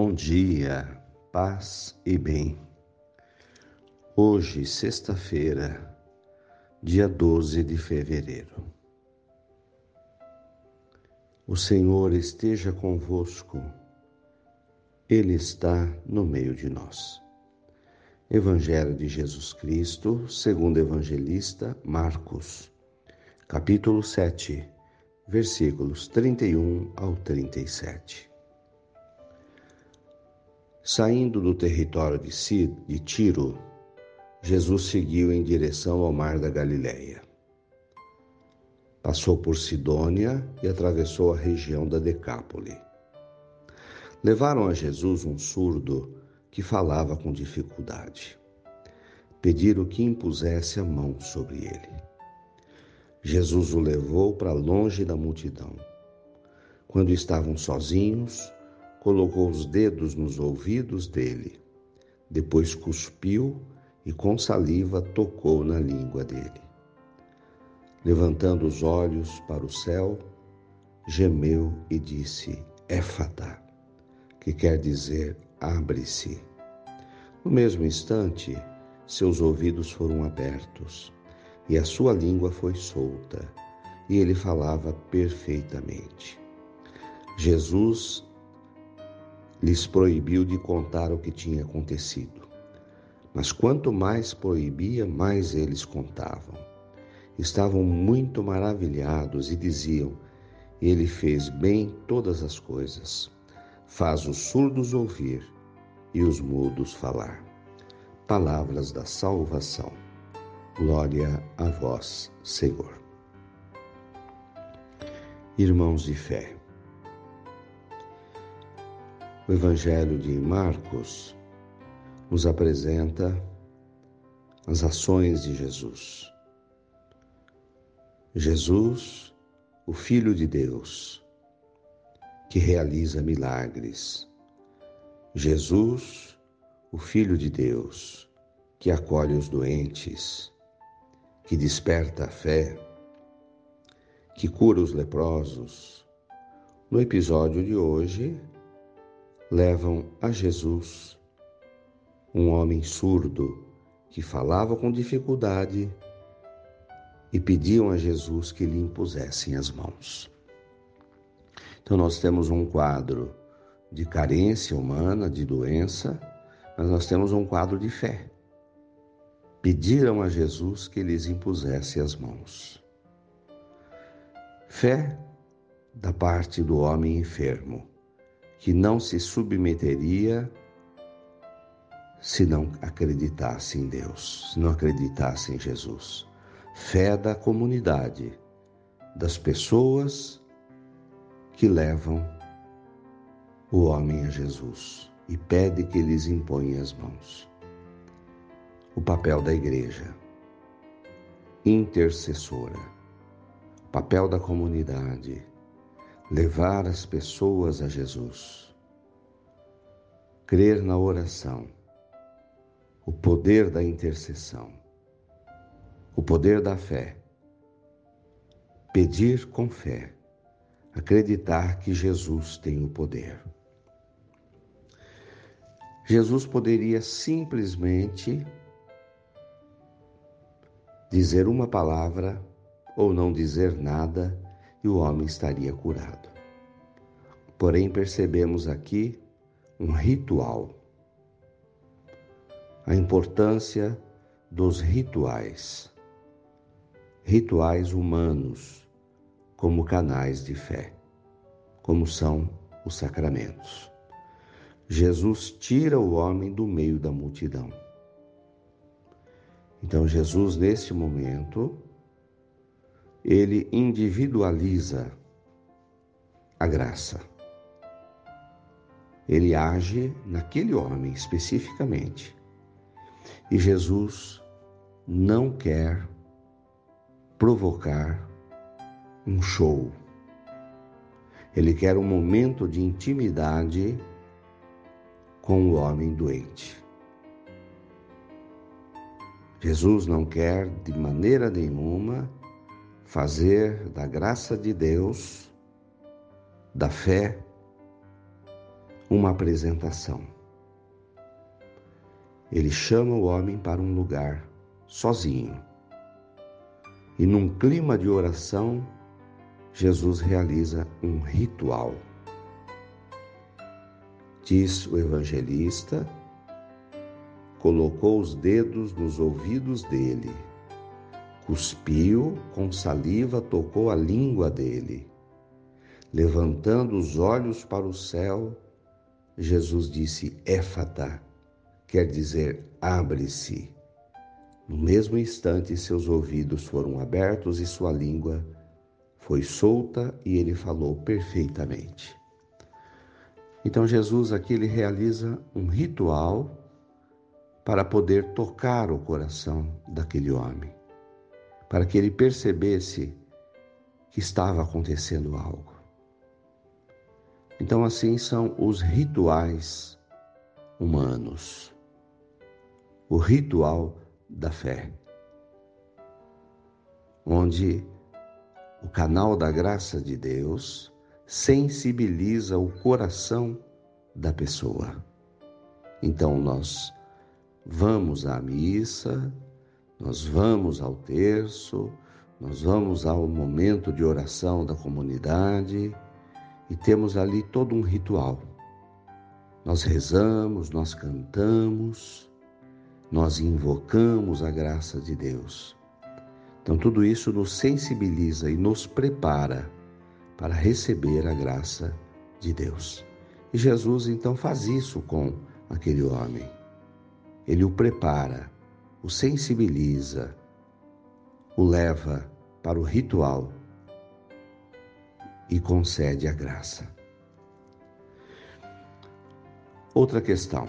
Bom dia, paz e bem. Hoje, sexta-feira, dia 12 de fevereiro. O Senhor esteja convosco, Ele está no meio de nós. Evangelho de Jesus Cristo, segundo evangelista Marcos, capítulo 7, versículos 31 ao 37. Saindo do território de Tiro, Jesus seguiu em direção ao mar da Galileia. Passou por Sidônia e atravessou a região da Decápole. Levaram a Jesus um surdo que falava com dificuldade. Pediram que impusesse a mão sobre ele. Jesus o levou para longe da multidão. Quando estavam sozinhos, colocou os dedos nos ouvidos dele, depois cuspiu e com saliva tocou na língua dele. Levantando os olhos para o céu, gemeu e disse: Éfata, que quer dizer abre-se. No mesmo instante, seus ouvidos foram abertos e a sua língua foi solta, e ele falava perfeitamente. Jesus lhes proibiu de contar o que tinha acontecido. Mas quanto mais proibia, mais eles contavam. Estavam muito maravilhados e diziam: Ele fez bem todas as coisas, faz os surdos ouvir e os mudos falar. Palavras da salvação. Glória a vós, Senhor. Irmãos de fé, o Evangelho de Marcos nos apresenta as ações de Jesus. Jesus, o Filho de Deus, que realiza milagres. Jesus, o Filho de Deus, que acolhe os doentes, que desperta a fé, que cura os leprosos. No episódio de hoje, levam a Jesus, um homem surdo que falava com dificuldade e pediam a Jesus que lhe impusessem as mãos. Então, nós temos um quadro de carência humana, de doença, mas nós temos um quadro de fé. Pediram a Jesus que lhes impusesse as mãos. Fé da parte do homem enfermo que não se submeteria se não acreditasse em Deus, se não acreditasse em Jesus. Fé da comunidade, das pessoas que levam o homem a Jesus e pede que lhes imponha as mãos. O papel da igreja, intercessora, papel da comunidade, levar as pessoas a Jesus, crer na oração, o poder da intercessão, o poder da fé, pedir com fé, acreditar que Jesus tem o poder. Jesus poderia simplesmente dizer uma palavra ou não dizer nada e o homem estaria curado. Porém, percebemos aqui um ritual, a importância dos rituais, rituais humanos, como canais de fé, como são os sacramentos. Jesus tira o homem do meio da multidão. Então, Jesus, neste momento, ele individualiza a graça. Ele age naquele homem especificamente. E Jesus não quer provocar um show. Ele quer um momento de intimidade com o homem doente. Jesus não quer de maneira nenhuma fazer da graça de Deus, da fé, uma apresentação. Ele chama o homem para um lugar sozinho. E num clima de oração, Jesus realiza um ritual. Diz o evangelista, colocou os dedos nos ouvidos dele, cuspiu com saliva, tocou a língua dele. Levantando os olhos para o céu, Jesus disse: Éfata, quer dizer, abre-se. No mesmo instante, seus ouvidos foram abertos e sua língua foi solta e ele falou perfeitamente. Então, Jesus aqui ele realiza um ritual para poder tocar o coração daquele homem, para que ele percebesse que estava acontecendo algo. Então, assim são os rituais humanos o ritual da fé, onde o canal da graça de Deus sensibiliza o coração da pessoa. Então nós vamos à missa, nós vamos ao terço, nós vamos ao momento de oração da comunidade e temos ali todo um ritual. Nós rezamos, nós cantamos, nós invocamos a graça de Deus. Então, tudo isso nos sensibiliza e nos prepara para receber a graça de Deus. E Jesus então faz isso com aquele homem. Ele o prepara, o sensibiliza, o leva para o ritual e concede a graça. Outra questão.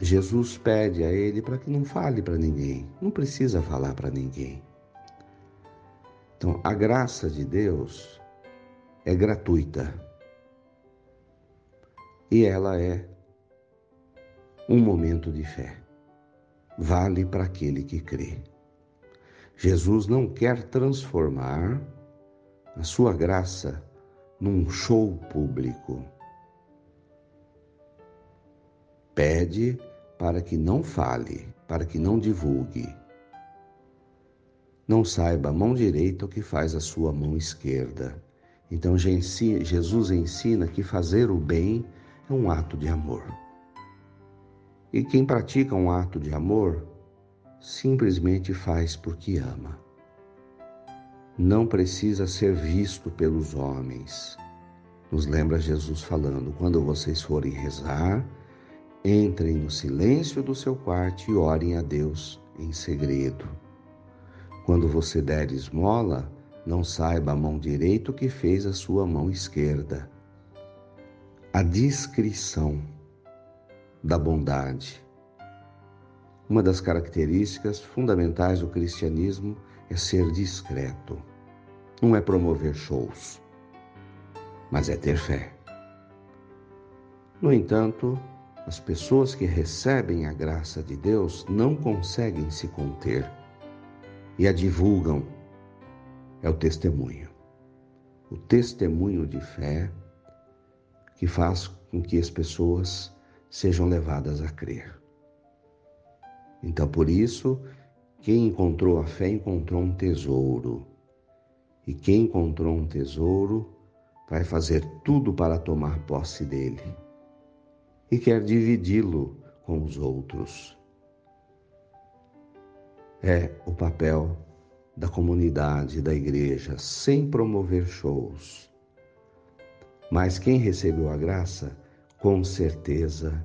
Jesus pede a ele para que não fale para ninguém, não precisa falar para ninguém. Então, a graça de Deus é gratuita e ela é um momento de fé. Vale para aquele que crê. Jesus não quer transformar a sua graça num show público. Pede para que não fale, para que não divulgue. Não saiba a mão direita o que faz a sua mão esquerda. Então Jesus ensina que fazer o bem é um ato de amor. E quem pratica um ato de amor simplesmente faz porque ama. Não precisa ser visto pelos homens. Nos lembra Jesus falando: quando vocês forem rezar, Entrem no silêncio do seu quarto e orem a Deus em segredo. Quando você der esmola, não saiba a mão direita o que fez a sua mão esquerda. A discrição da bondade. Uma das características fundamentais do cristianismo é ser discreto. Não é promover shows, mas é ter fé. No entanto, as pessoas que recebem a graça de Deus não conseguem se conter e a divulgam. É o testemunho. O testemunho de fé que faz com que as pessoas sejam levadas a crer. Então, por isso, quem encontrou a fé encontrou um tesouro. E quem encontrou um tesouro vai fazer tudo para tomar posse dele e quer dividi-lo com os outros. É o papel da comunidade, da igreja, sem promover shows. Mas quem recebeu a graça, com certeza,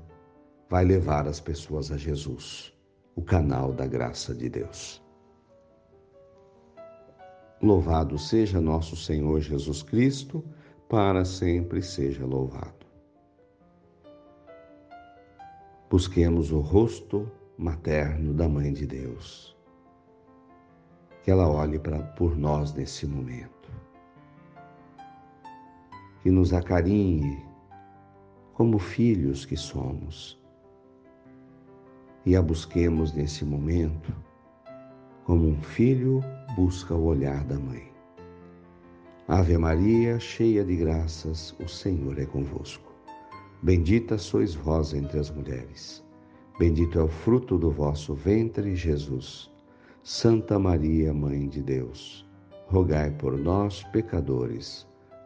vai levar as pessoas a Jesus, o canal da graça de Deus. Louvado seja nosso Senhor Jesus Cristo, para sempre seja louvado. busquemos o rosto materno da Mãe de Deus. Que ela olhe pra, por nós nesse momento. Que nos acarinhe como filhos que somos. E a busquemos nesse momento como um filho busca o olhar da mãe. Ave Maria, cheia de graças, o Senhor é convosco. Bendita sois vós entre as mulheres. Bendito é o fruto do vosso ventre, Jesus. Santa Maria, Mãe de Deus, rogai por nós, pecadores,